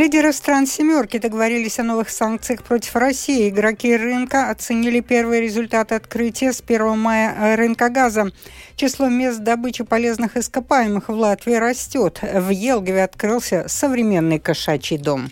Лидеры стран «семерки» договорились о новых санкциях против России. Игроки рынка оценили первые результаты открытия с 1 мая рынка газа. Число мест добычи полезных ископаемых в Латвии растет. В Елгове открылся современный кошачий дом.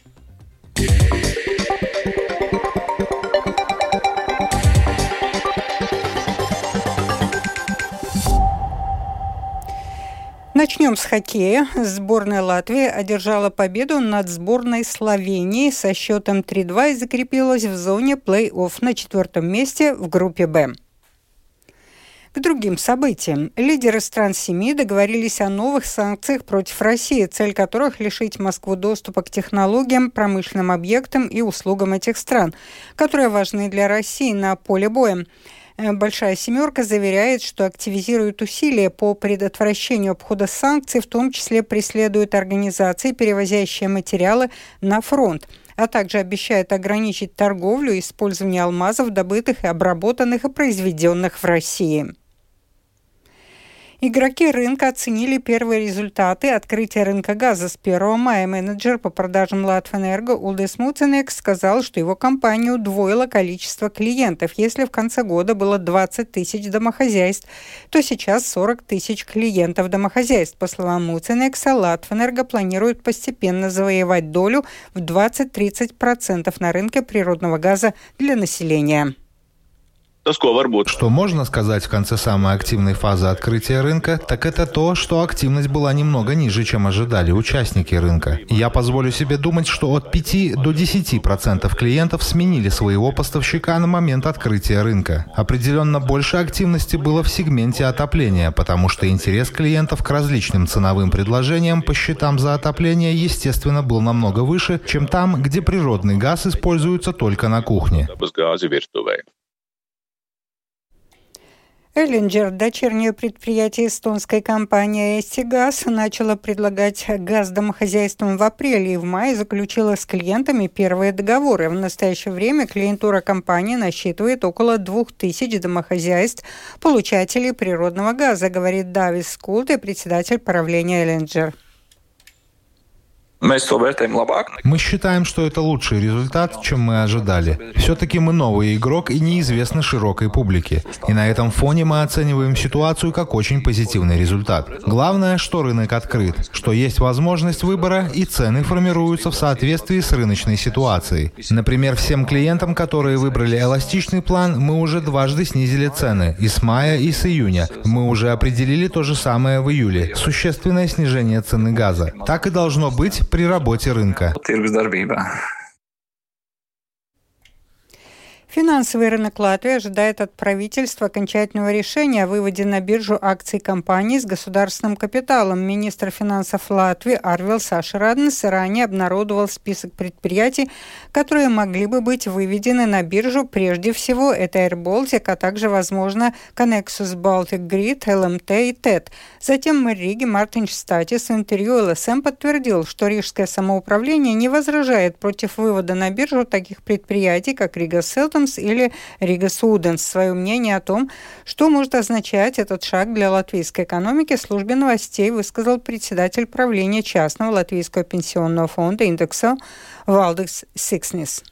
Начнем с хоккея. Сборная Латвии одержала победу над сборной Словении со счетом 3-2 и закрепилась в зоне плей-офф на четвертом месте в группе «Б». К другим событиям. Лидеры стран семи договорились о новых санкциях против России, цель которых лишить Москву доступа к технологиям, промышленным объектам и услугам этих стран, которые важны для России на поле боя. Э, Большая семерка заверяет, что активизирует усилия по предотвращению обхода санкций, в том числе преследует организации, перевозящие материалы на фронт а также обещает ограничить торговлю и использование алмазов, добытых и обработанных и произведенных в России. Игроки рынка оценили первые результаты открытия рынка газа с 1 мая. Менеджер по продажам Латвэнерго Улдес Муценек сказал, что его компания удвоила количество клиентов. Если в конце года было 20 тысяч домохозяйств, то сейчас 40 тысяч клиентов домохозяйств. По словам Муценекса, Латвэнерго планирует постепенно завоевать долю в 20-30% на рынке природного газа для населения. Что можно сказать в конце самой активной фазы открытия рынка, так это то, что активность была немного ниже, чем ожидали участники рынка. Я позволю себе думать, что от 5 до 10% клиентов сменили своего поставщика на момент открытия рынка. Определенно больше активности было в сегменте отопления, потому что интерес клиентов к различным ценовым предложениям по счетам за отопление, естественно, был намного выше, чем там, где природный газ используется только на кухне. Эллинджер, дочернее предприятие эстонской компании «Эстигаз», начала предлагать газ домохозяйствам в апреле и в мае заключила с клиентами первые договоры. В настоящее время клиентура компании насчитывает около 2000 домохозяйств, получателей природного газа, говорит Давис Скулт и председатель правления «Эллинджер». Мы считаем, что это лучший результат, чем мы ожидали. Все-таки мы новый игрок и неизвестны широкой публике. И на этом фоне мы оцениваем ситуацию как очень позитивный результат. Главное, что рынок открыт, что есть возможность выбора и цены формируются в соответствии с рыночной ситуацией. Например, всем клиентам, которые выбрали эластичный план, мы уже дважды снизили цены и с мая, и с июня. Мы уже определили то же самое в июле. Существенное снижение цены газа. Так и должно быть при работе рынка. Финансовый рынок Латвии ожидает от правительства окончательного решения о выводе на биржу акций компаний с государственным капиталом. Министр финансов Латвии Арвил Сашираднес ранее обнародовал список предприятий, которые могли бы быть выведены на биржу. Прежде всего, это Air Baltic, а также, возможно, Connexus Baltic Grid, LMT и TED. Затем мэр Риги Мартин Статис в интервью ЛСМ подтвердил, что рижское самоуправление не возражает против вывода на биржу таких предприятий, как Рига Селтон, Customs или Рига Суденс свое мнение о том, что может означать этот шаг для латвийской экономики, службе новостей высказал председатель правления частного латвийского пенсионного фонда индекса Валдекс Сикснис.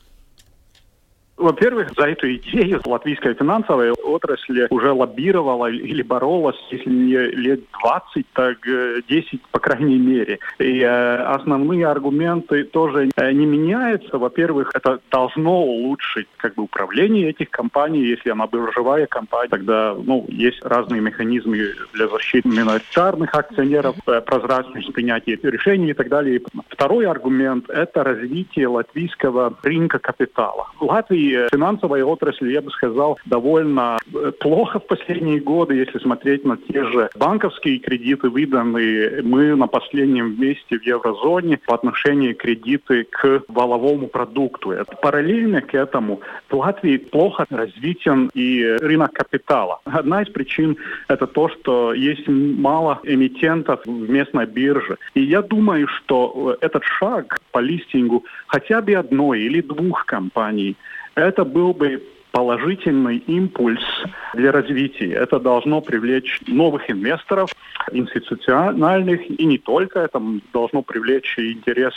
Во-первых, за эту идею латвийская финансовая отрасль уже лоббировала или боролась, если не лет 20, так 10 по крайней мере. И э, основные аргументы тоже э, не меняются. Во-первых, это должно улучшить как бы управление этих компаний. Если она биржевая компания, тогда ну, есть разные механизмы для защиты миноритарных акционеров, э, прозрачность принятия решений и так далее. Второй аргумент – это развитие латвийского рынка капитала. В Латвии финансовая отрасль, я бы сказал, довольно э, плохо в последние годы, если смотреть на те же банковские кредиты, выданные мы на последнем месте в еврозоне по отношению кредиты к валовому продукту. Параллельно к этому в Латвии плохо развитен и рынок капитала. Одна из причин это то, что есть мало эмитентов в местной бирже. И я думаю, что этот шаг по листингу хотя бы одной или двух компаний это был бы положительный импульс для развития. Это должно привлечь новых инвесторов, институциональных и не только. Это должно привлечь интерес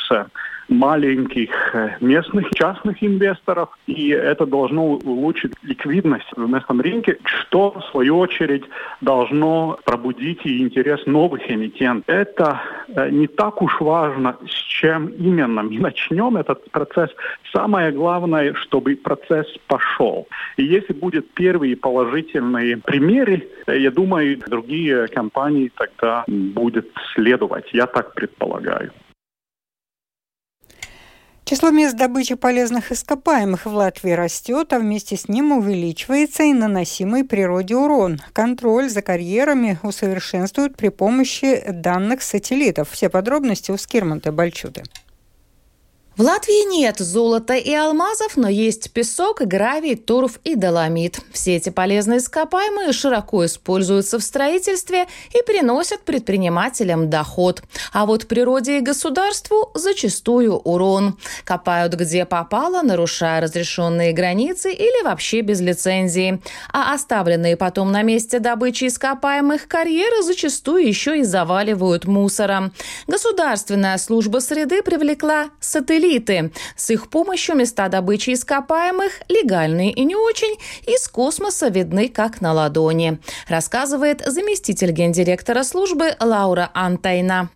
маленьких э, местных частных инвесторов, и это должно улучшить ликвидность в местном рынке, что в свою очередь должно пробудить и интерес новых эмитентов. Это э, не так уж важно, с чем именно мы начнем этот процесс. Самое главное, чтобы процесс пошел. И если будут первые положительные примеры, э, я думаю, другие компании тогда будут следовать. Я так предполагаю. Число мест добычи полезных ископаемых в Латвии растет, а вместе с ним увеличивается и наносимый природе урон. Контроль за карьерами усовершенствуют при помощи данных сателлитов. Все подробности у Скирмонта Бальчуты. В Латвии нет золота и алмазов, но есть песок, гравий, торф и доломит. Все эти полезные ископаемые широко используются в строительстве и приносят предпринимателям доход. А вот природе и государству зачастую урон. Копают где попало, нарушая разрешенные границы или вообще без лицензии. А оставленные потом на месте добычи ископаемых карьеры зачастую еще и заваливают мусором. Государственная служба среды привлекла сателлит сателлиты. С их помощью места добычи ископаемых, легальные и не очень, из космоса видны как на ладони, рассказывает заместитель гендиректора службы Лаура Антайна.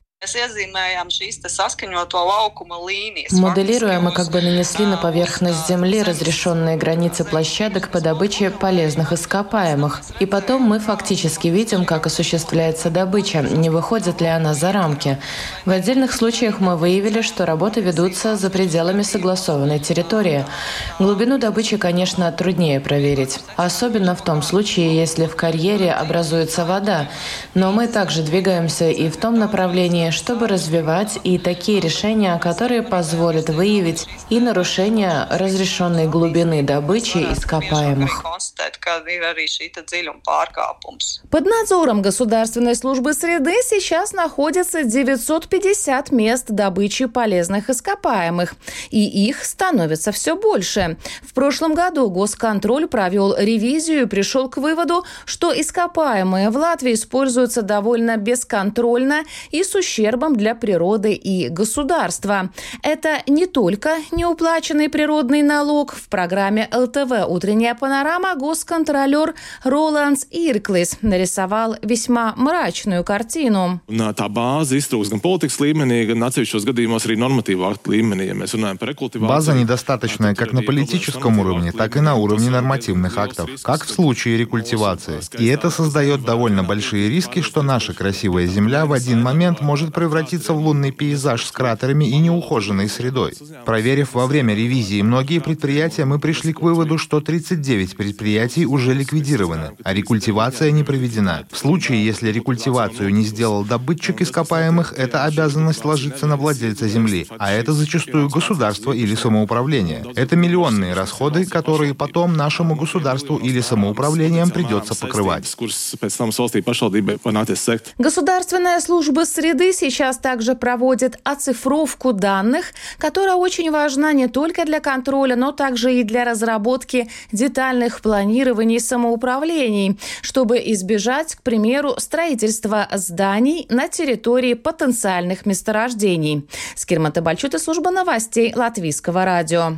Моделируя, мы как бы нанесли на поверхность Земли разрешенные границы площадок по добыче полезных ископаемых. И потом мы фактически видим, как осуществляется добыча, не выходит ли она за рамки. В отдельных случаях мы выявили, что работы ведутся за пределами согласованной территории. Глубину добычи, конечно, труднее проверить. Особенно в том случае, если в карьере образуется вода. Но мы также двигаемся и в том направлении, чтобы развивать и такие решения, которые позволят выявить и нарушение разрешенной глубины добычи ископаемых. Под надзором Государственной службы среды сейчас находится 950 мест добычи полезных ископаемых, и их становится все больше. В прошлом году Госконтроль провел ревизию и пришел к выводу, что ископаемые в Латвии используются довольно бесконтрольно и существенно ущербом для природы и государства. Это не только неуплаченный природный налог. В программе ЛТВ «Утренняя панорама» госконтролер Роландс Ирклис нарисовал весьма мрачную картину. База недостаточная как на политическом уровне, так и на уровне нормативных актов, как в случае рекультивации. И это создает довольно большие риски, что наша красивая земля в один момент может превратиться в лунный пейзаж с кратерами и неухоженной средой. Проверив во время ревизии многие предприятия, мы пришли к выводу, что 39 предприятий уже ликвидированы, а рекультивация не проведена. В случае, если рекультивацию не сделал добытчик ископаемых, эта обязанность ложится на владельца земли, а это зачастую государство или самоуправление. Это миллионные расходы, которые потом нашему государству или самоуправлениям придется покрывать. Государственная служба среды сейчас также проводит оцифровку данных, которая очень важна не только для контроля, но также и для разработки детальных планирований самоуправлений, чтобы избежать, к примеру, строительства зданий на территории потенциальных месторождений. Скирмата Бальчута, служба новостей Латвийского радио.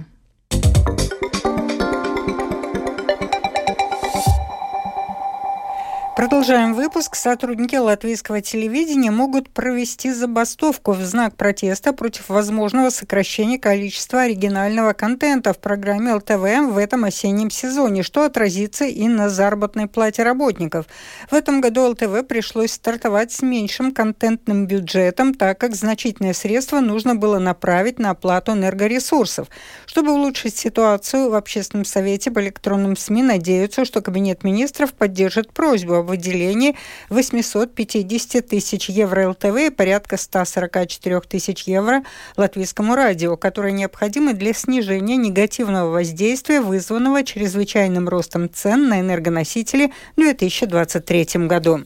Продолжаем выпуск. Сотрудники латвийского телевидения могут провести забастовку в знак протеста против возможного сокращения количества оригинального контента в программе ЛТВ в этом осеннем сезоне, что отразится и на заработной плате работников. В этом году ЛТВ пришлось стартовать с меньшим контентным бюджетом, так как значительные средства нужно было направить на оплату энергоресурсов. Чтобы улучшить ситуацию, в Общественном совете по электронным СМИ надеются, что Кабинет министров поддержит просьбу выделении 850 тысяч евро ЛТВ и порядка 144 тысяч евро латвийскому радио, которые необходимы для снижения негативного воздействия, вызванного чрезвычайным ростом цен на энергоносители в 2023 году.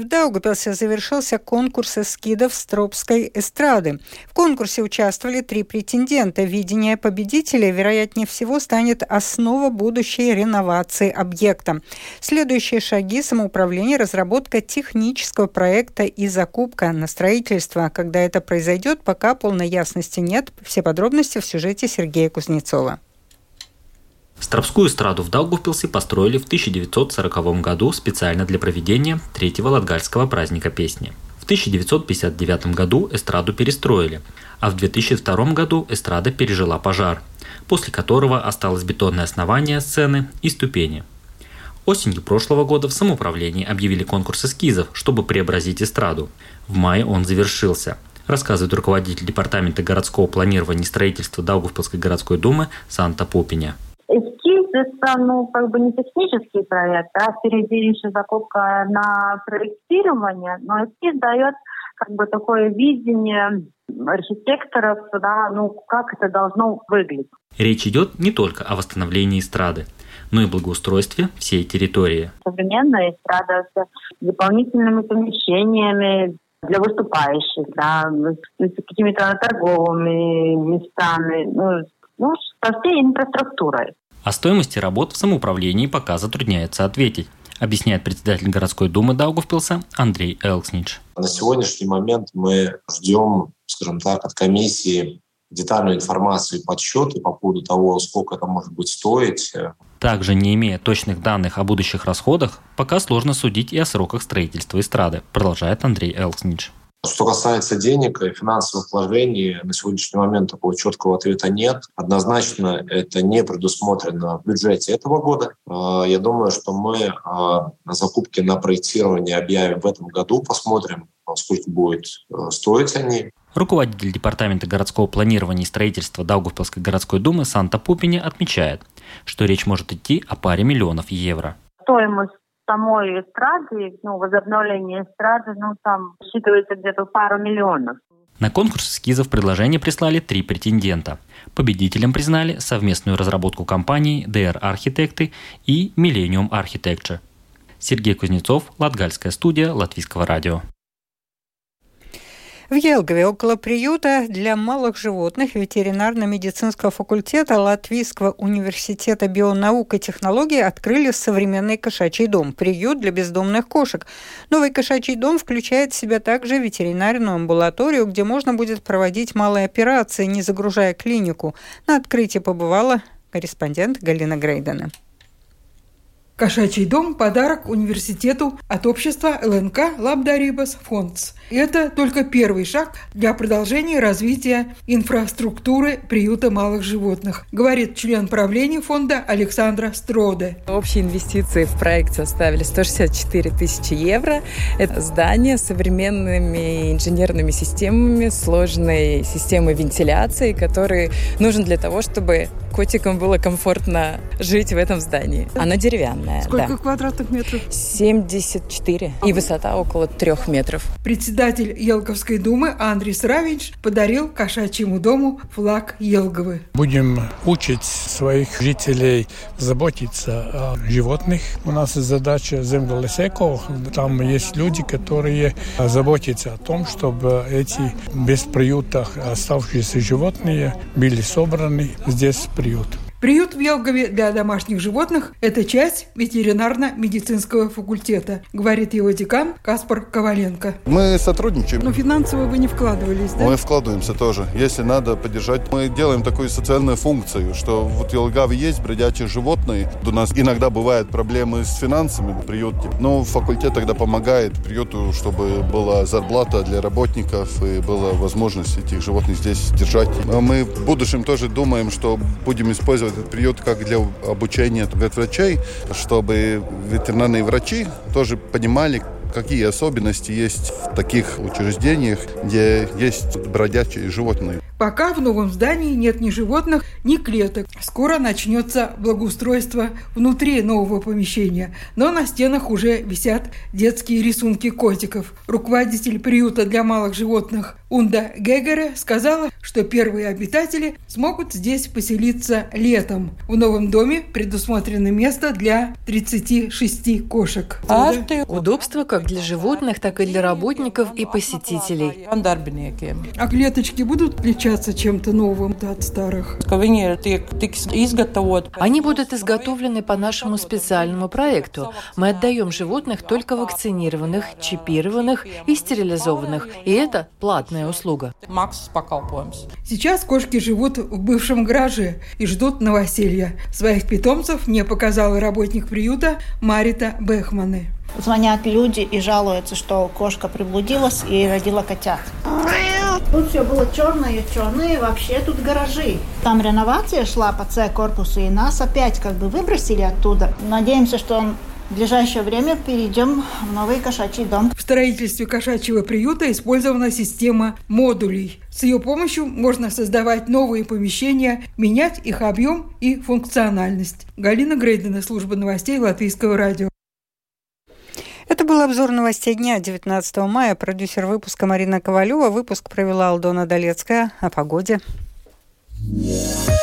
В Даугапилсе завершился конкурс эскидов Стропской эстрады. В конкурсе участвовали три претендента. Видение победителя, вероятнее всего, станет основа будущей реновации объекта. Следующие шаги самоуправления – разработка технического проекта и закупка на строительство. Когда это произойдет, пока полной ясности нет. Все подробности в сюжете Сергея Кузнецова. Стропскую эстраду в Даугавпилсе построили в 1940 году специально для проведения третьего латгальского праздника песни. В 1959 году эстраду перестроили, а в 2002 году эстрада пережила пожар, после которого осталось бетонное основание сцены и ступени. Осенью прошлого года в самоуправлении объявили конкурс эскизов, чтобы преобразить эстраду. В мае он завершился – рассказывает руководитель Департамента городского планирования и строительства Даугавпилской городской думы Санта Пупиня это, ну, как бы не технический проект, а впереди еще закупка на проектирование, но эскиз дает как бы такое видение архитекторов, да, ну, как это должно выглядеть. Речь идет не только о восстановлении эстрады, но и благоустройстве всей территории. Современная эстрада с дополнительными помещениями, для выступающих, да, с какими-то торговыми местами, ну, ну, со всей инфраструктурой. О стоимости работ в самоуправлении пока затрудняется ответить объясняет председатель городской думы Даугавпилса Андрей Элкснич. На сегодняшний момент мы ждем, скажем так, от комиссии детальную информацию и подсчеты по поводу того, сколько это может быть стоить. Также, не имея точных данных о будущих расходах, пока сложно судить и о сроках строительства эстрады, продолжает Андрей Элкснич. Что касается денег и финансовых вложений, на сегодняшний момент такого четкого ответа нет. Однозначно это не предусмотрено в бюджете этого года. А, я думаю, что мы а, на закупки на проектирование объявим в этом году, посмотрим, сколько будет стоить они. Руководитель Департамента городского планирования и строительства Даугавпилской городской думы Санта Пупини отмечает, что речь может идти о паре миллионов евро. Стоимость самой эстрады, ну, возобновление эстрады, ну, там считывается где-то пару миллионов. На конкурс эскизов предложения прислали три претендента. Победителем признали совместную разработку компаний DR Архитекты и Millennium Architecture. Сергей Кузнецов, Латгальская студия Латвийского радио. В Елгове около приюта для малых животных ветеринарно-медицинского факультета Латвийского университета бионаук и технологий открыли современный кошачий дом, приют для бездомных кошек. Новый кошачий дом включает в себя также ветеринарную амбулаторию, где можно будет проводить малые операции, не загружая клинику. На открытии побывала корреспондент Галина Грейдена. Кошачий дом – подарок университету от общества ЛНК Лабдарибас Фондс. Это только первый шаг для продолжения развития инфраструктуры приюта малых животных, говорит член правления фонда Александра Строде. Общие инвестиции в проект составили 164 тысячи евро. Это здание с современными инженерными системами, сложной системой вентиляции, который нужен для того, чтобы котикам было комфортно жить в этом здании. Оно деревянное. Сколько да. квадратных метров? 74. И высота около трех метров. Председатель Елговской думы Андрей Сравич подарил кошачьему дому флаг Елговы. Будем учить своих жителей заботиться о животных. У нас задача землесеко. Там есть люди, которые заботятся о том, чтобы эти без приюта оставшиеся животные были собраны здесь приют. Приют в Елгове для домашних животных – это часть ветеринарно-медицинского факультета, говорит его декан Каспар Коваленко. Мы сотрудничаем. Но финансово вы не вкладывались, да? Мы вкладываемся тоже. Если надо поддержать, мы делаем такую социальную функцию, что вот в Елгаве есть бродячие животные. У нас иногда бывают проблемы с финансами в приюте, но факультет тогда помогает приюту, чтобы была зарплата для работников и была возможность этих животных здесь держать. Мы в будущем тоже думаем, что будем использовать приют как для обучения ветврачей, чтобы ветеринарные врачи тоже понимали, какие особенности есть в таких учреждениях, где есть бродячие животные. Пока в новом здании нет ни животных, ни клеток. Скоро начнется благоустройство внутри нового помещения, но на стенах уже висят детские рисунки котиков. Руководитель приюта для малых животных Унда Гегере сказала, что первые обитатели смогут здесь поселиться летом. В новом доме предусмотрено место для 36 кошек. Удобство как для животных, так и для работников и посетителей. А клеточки будут отличаться чем-то новым от старых? Они будут изготовлены по нашему специальному проекту. Мы отдаем животных только вакцинированных, чипированных и стерилизованных. И это платная платная услуга. Сейчас кошки живут в бывшем гараже и ждут новоселья. Своих питомцев мне показала работник приюта Марита Бехманы. Звонят люди и жалуются, что кошка приблудилась и родила котят. Тут все было черное, черное, вообще тут гаражи. Там реновация шла по С-корпусу, и нас опять как бы выбросили оттуда. Надеемся, что в ближайшее время перейдем в новый кошачий дом. В строительстве кошачьего приюта использована система модулей. С ее помощью можно создавать новые помещения, менять их объем и функциональность. Галина Грейдена, служба новостей Латвийского радио. Это был обзор новостей дня 19 мая. Продюсер выпуска Марина Ковалева. Выпуск провела Алдона Долецкая. О погоде. Yeah.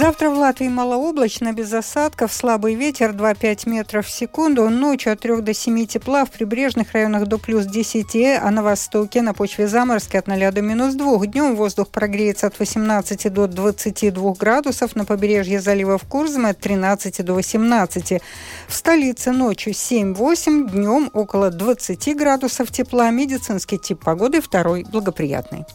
Завтра в Латвии малооблачно, без осадков, слабый ветер 2-5 метров в секунду. Ночью от 3 до 7 тепла, в прибрежных районах до плюс 10, а на востоке на почве заморозки от 0 до минус 2. Днем воздух прогреется от 18 до 22 градусов, на побережье заливов Курзмы от 13 до 18. В столице ночью 7-8, днем около 20 градусов тепла. Медицинский тип погоды второй благоприятный.